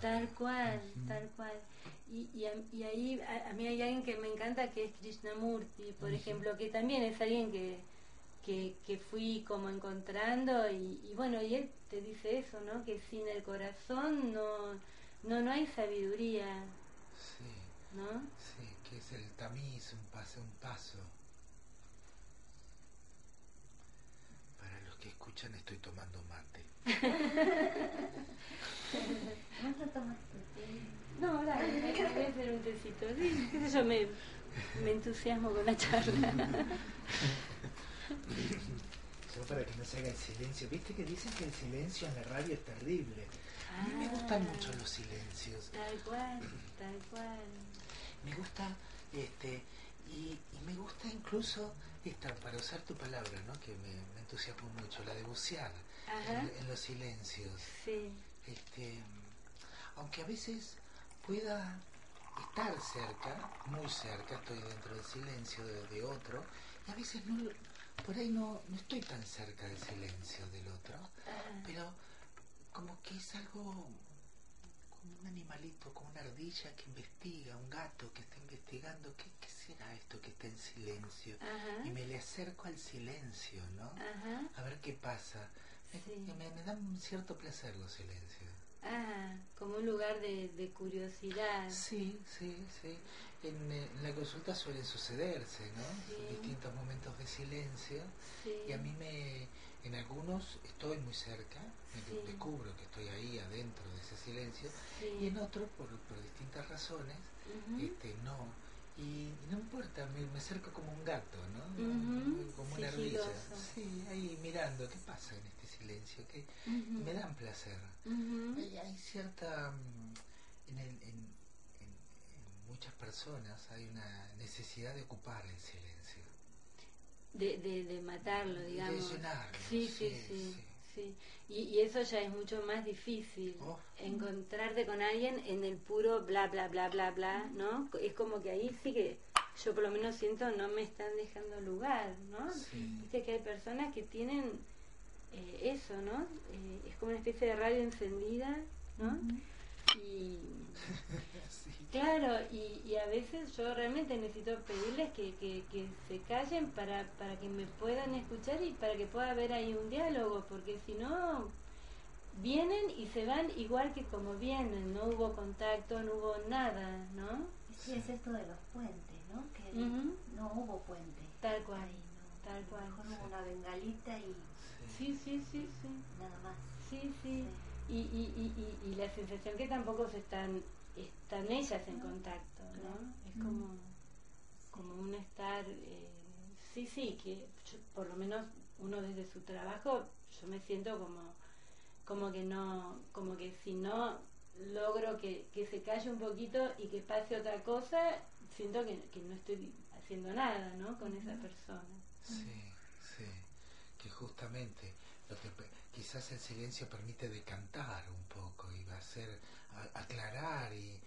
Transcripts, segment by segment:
Tal cual, tal cual. Y, y, y ahí a, mí hay alguien que me encanta que es Krishnamurti, por ejemplo, que también es alguien que, que, que fui como encontrando y, y, bueno, y él te dice eso, ¿no? Que sin el corazón no, no, no hay sabiduría. Sí. ¿No? Sí, que es el tamiz, un paso, un paso. Para los que escuchan estoy tomando mate. ¿No tomaste No, ahora voy a hacer un tecito. Sí, yo me, me entusiasmo con la charla. Solo para que no se haga el silencio. Viste que dicen que el silencio en la radio es terrible. A mí me gustan ah. mucho los silencios. Tal cual, tal cual. Me gusta, este, y, me gusta incluso esta, para usar tu palabra, ¿no? que me, me entusiasma mucho, la de bucear en, los silencios. Sí. Este, aunque a veces pueda estar cerca, muy cerca, estoy dentro del silencio de, otro, y a veces no, por ahí no, no estoy tan cerca del silencio del otro, pero como que es algo como un animalito, como una ardilla que investiga, un gato que está investigando, ¿qué, qué será esto que está en silencio? Y me le acerco al silencio, ¿no? A ver qué pasa. Me, me, dan un cierto placer los silencios. Ah, como un lugar de, curiosidad. Sí, sí, sí. En, eh, la consulta suelen sucederse, ¿no? Distintos momentos de silencio. Y a mí me, en algunos estoy muy cerca, me descubro que estoy ahí adentro de ese silencio. Y en otros, por, por distintas razones, este, no y no importa, me, me acerco como un gato, ¿no? Como una ardilla. Sí, ahí mirando, ¿qué pasa en este silencio? que Me dan placer. hay, cierta... Mm, en, el, en, en, muchas personas hay una necesidad de ocupar el silencio. De, de, de matarlo, digamos. De llenarlo. sí, sí. sí. Sí, y, eso ya es mucho más difícil, oh. encontrarte con alguien en el puro bla, bla, bla, bla, bla, ¿no? Es como que ahí sí que yo por lo menos siento no me están dejando lugar, ¿no? Viste que hay personas que tienen eh, eso, ¿no? Eh, es como una especie de radio encendida, ¿no? Y claro, y, a veces yo realmente necesito pedirles que, que, se callen para, para que me puedan escuchar y para que pueda haber ahí un diálogo, porque si no, vienen y se van igual que como vienen, no hubo contacto, no hubo nada, ¿no? Sí, es esto de los puentes, ¿no? Que no hubo puente. Tal cual. Tal cual. Mejor una bengalita y... Sí, sí, sí, sí. Nada más. sí. sí y, y, y, y, la sensación que tampoco se están, están ellas en contacto, ¿no? Es como, como un estar, eh, sí, sí, que por lo menos uno desde su trabajo, yo me siento como, como que no, como que si no logro que, que se calle un poquito y que pase otra cosa, siento que, que no estoy haciendo nada, ¿no? Con esa persona. Sí, sí, que justamente lo que quizás el silencio permite decantar un poco y va a hacer aclarar y,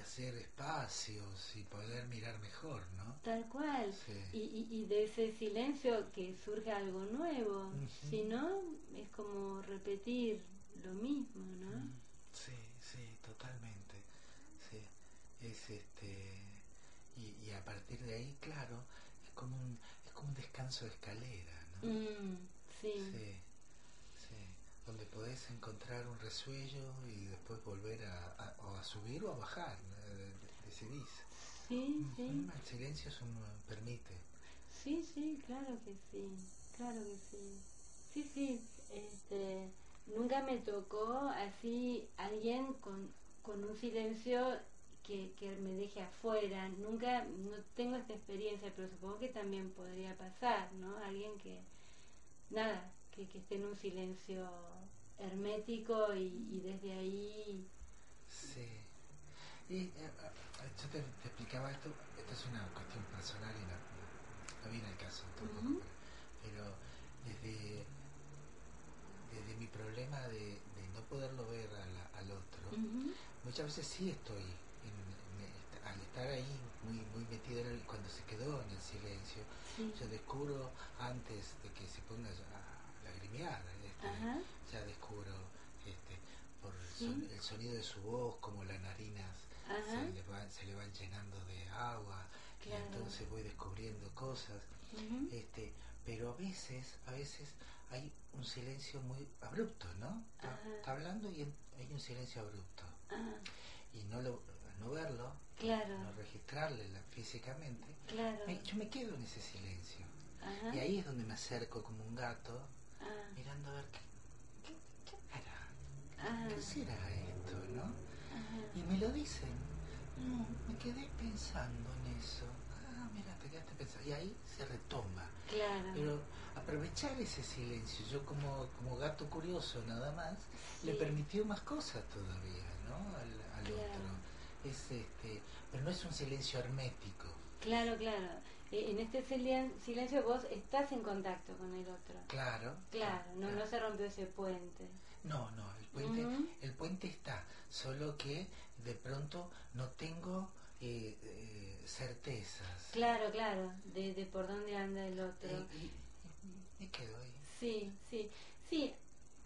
hacer espacios y poder mirar mejor, ¿no? Tal cual. Y, y, de ese silencio que surge algo nuevo. Si no, es como repetir lo mismo, ¿no? Mm, sí, sí, totalmente. Sí, es este y, a partir de ahí, claro, es como un es como un descanso de escalera, ¿no? Mm. Sí. sí. Donde podés encontrar un resuello y después volver a, a, subir o a bajar, decidís. Sí, sí. El silencio permite. Sí, sí, claro que sí, claro que sí. Sí, sí, este, nunca me tocó así alguien con, con un silencio que, que me deje afuera. Nunca, no tengo esta experiencia, pero supongo que también podría pasar, ¿no? Alguien que, nada, que, que esté en un silencio hermético y, desde ahí... Sí. Y eh, eh, yo te, explicaba esto, esto es una cuestión personal y no, viene el caso pero, desde, desde mi problema de, no poderlo ver al otro, muchas veces sí estoy al estar ahí muy muy metido en cuando se quedó en el silencio yo descubro antes de que se ponga a lagrimear este, ya descubro este por el sonido de su voz, como las narinas se le, van, se le van llenando de agua, y entonces voy descubriendo cosas. este Pero a veces, a veces hay un silencio muy abrupto, ¿no? Está, hablando y hay un silencio abrupto. Y no, lo, no verlo, no registrarle físicamente, yo me quedo en ese silencio. Y ahí es donde me acerco como un gato, ah. mirando a ver qué, qué, hará, qué será esto, ¿no? Y me lo dicen. No, me quedé pensando en eso. Ah, mira, te quedaste pensando. Y ahí se retoma. Claro. Pero aprovechar ese silencio, yo como, como gato curioso nada más, le permitió más cosas todavía, ¿no? Al, otro. Es este, pero no es un silencio hermético. Claro, claro. E, en este silencio vos estás en contacto con el otro. Claro. Claro, no, no se rompió ese puente. No, no, el puente, el puente está, solo que de pronto no tengo eh, eh, certezas. Claro, claro, de, de, por dónde anda el otro. Eh, me quedo ahí. Sí, sí, sí,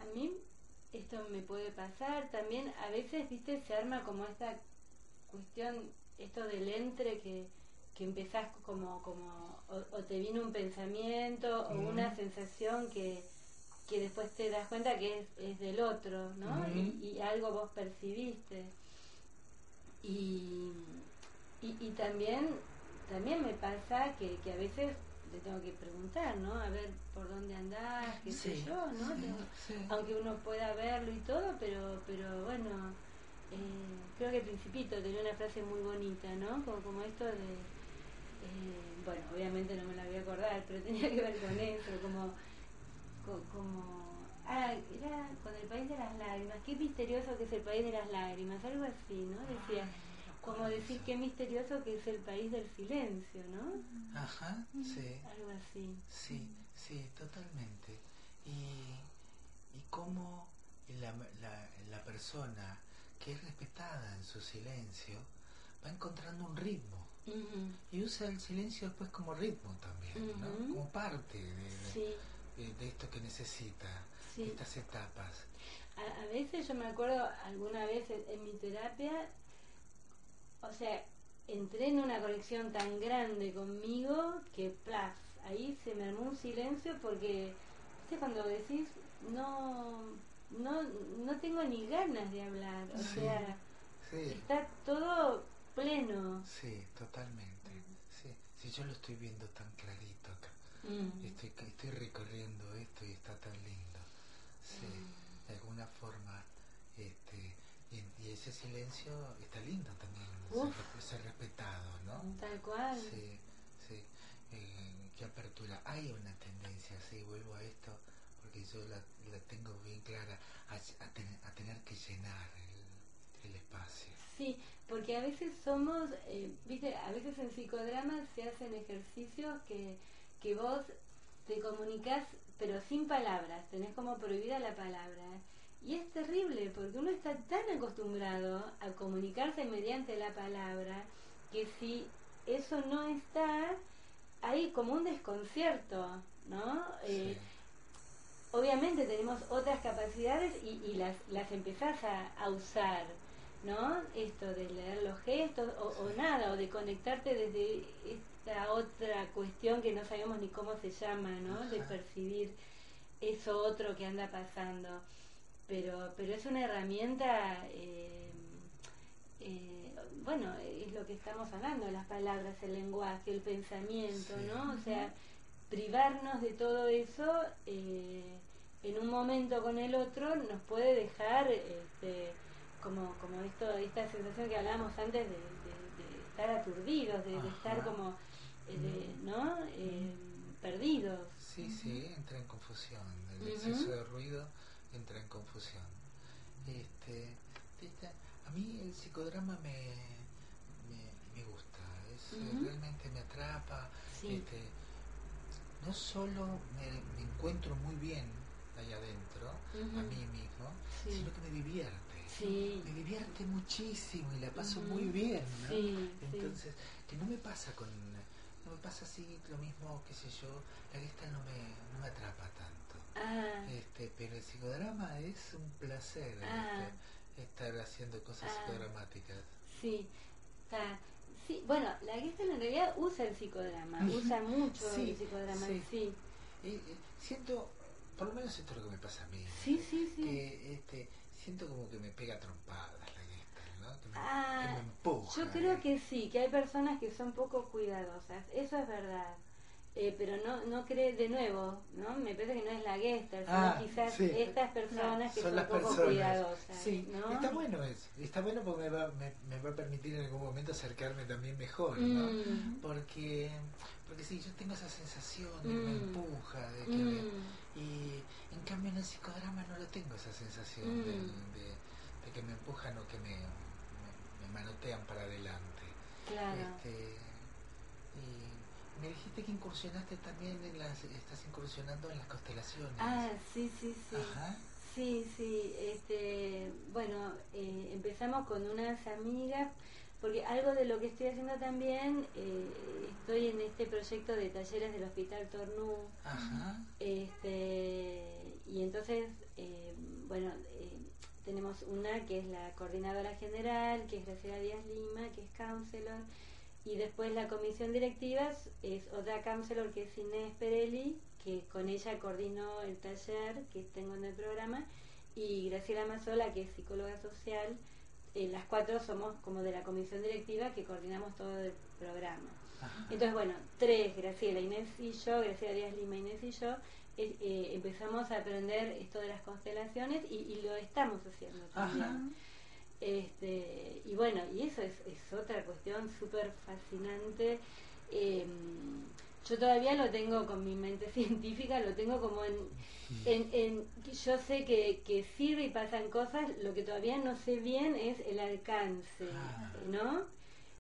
a mí esto me puede pasar también, a veces, viste, se arma como esta cuestión, esto del entre que, que empezás como, como o, te viene un pensamiento o una sensación que que después te das cuenta que es, del otro, ¿no? y, algo vos percibiste. Y, y, también, también me pasa que, que, a veces le tengo que preguntar, ¿no? A ver por dónde andás, qué sé yo, ¿no? Aunque uno pueda verlo y todo, pero, pero bueno, eh, creo que Principito tenía una frase muy bonita, ¿no? Como, como esto de, eh, bueno, obviamente no me la voy a acordar, pero tenía que ver con eso, como como, ah, era con el país de las lágrimas, qué misterioso que es el país de las lágrimas, algo así, ¿no? Decía, como decir qué misterioso que es el país del silencio, ¿no? Ajá, sí. Algo así. Sí, sí, totalmente. Y, y cómo la, la, la persona que es respetada en su silencio va encontrando un ritmo. Y usa el silencio después como ritmo también, ¿no? Como parte de, sí de esto que necesita, estas etapas. A, veces yo me acuerdo alguna vez en, mi terapia, o sea, entré en una conexión tan grande conmigo que, plaf, ahí se me armó un silencio porque, ¿viste? Cuando decís, no, no, no tengo ni ganas de hablar, o sea, está todo pleno. Sí, totalmente. Sí, sí, yo lo estoy viendo tan clarito acá. Mm. Estoy, estoy recorriendo esto y está tan lindo. Sí, mm. de alguna forma. Este, y, ese silencio está lindo también, ser, respetado, ¿no? Tal cual. Sí, sí. Eh, qué apertura. Hay una tendencia, sí, vuelvo a esto, porque yo la, la tengo bien clara, a, a, tener que llenar el, el, espacio. Porque a veces somos, eh, viste, a veces en psicodrama se hacen ejercicios que que vos te comunicas pero sin palabras, tenés como prohibida la palabra. Y es terrible porque uno está tan acostumbrado a comunicarse mediante la palabra que si eso no está, hay como un desconcierto, ¿no? Eh, obviamente tenemos otras capacidades y, las, las empezás a, usar, ¿no? Esto de leer los gestos o, o, nada, o de conectarte desde otra cuestión que no sabemos ni cómo se llama, ¿no? De percibir eso otro que anda pasando. Pero, pero es una herramienta, eh, eh, bueno, es lo que estamos hablando, las palabras, el lenguaje, el pensamiento, ¿no? O sea, privarnos de todo eso eh, en un momento con el otro nos puede dejar este, como, como esto, esta sensación que hablábamos antes de, estar aturdidos, de estar como eh, ¿no? Eh, perdidos. Sí, sí, entra en confusión. El exceso de ruido entra en confusión. Este, a mí el psicodrama me, me, gusta, es, realmente me atrapa. Este, no solo me, encuentro muy bien ahí adentro, a mí mismo, sino que me divierte. Me divierte muchísimo y la paso muy bien. Entonces, que no me pasa con me pasa así lo mismo, qué sé yo, la lista no me, no me atrapa tanto. Ah. Este, pero el psicodrama es un placer. Ah. estar haciendo cosas ah, psicodramáticas. Sí, está. Sí, bueno, la Gestalt en realidad usa el psicodrama, usa mucho el psicodrama, sí. sí. siento, por lo menos esto es lo que me pasa a mí. Sí, sí, sí. Que este, siento como que me pega trompadas la Gestalt, ¿no? Que me, ah, empuja. Yo creo que sí, que hay personas que son poco cuidadosas, eso es verdad. Eh, pero no no cree de nuevo, ¿no? Me parece que no es la Gestalt, sino ah, quizás estas personas que son, poco cuidadosas. Sí, está bueno eso, está bueno porque me va, me, va a permitir en algún momento acercarme también mejor, ¿no? Mm. Porque, porque sí, yo tengo esa sensación de que me mm. empuja, de que mm. y en cambio en el psicodrama no lo tengo esa sensación de, de, que me empujan o que me, me, manotean para adelante. Claro. Este, me dijiste que incursionaste también en las, estás incursionando en las constelaciones. Ah, sí, sí, sí. Sí, sí, este, bueno, eh, empezamos con unas amigas, porque algo de lo que estoy haciendo también, eh, estoy en este proyecto de talleres del Hospital Tornú. Ajá. Este, y entonces, eh, bueno, tenemos una que es la coordinadora general, que es Graciela Díaz Lima, que es counselor y después la comisión directiva es otra counselor que es Inés Perelli, que con ella coordinó el taller que tengo en el programa, y Graciela Mazola, que es psicóloga social. Eh, las cuatro somos como de la comisión directiva que coordinamos todo el programa. Entonces, bueno, tres, Graciela, Inés y yo, Graciela Díaz Lima, Inés y yo, eh, eh, empezamos a aprender esto de las constelaciones y, lo estamos haciendo también. Este, y bueno, y eso es, es otra cuestión súper fascinante. Yo todavía lo tengo con mi mente científica, lo tengo como en... en, en yo sé que, que, sirve y pasan cosas, lo que todavía no sé bien es el alcance, ah. ¿no?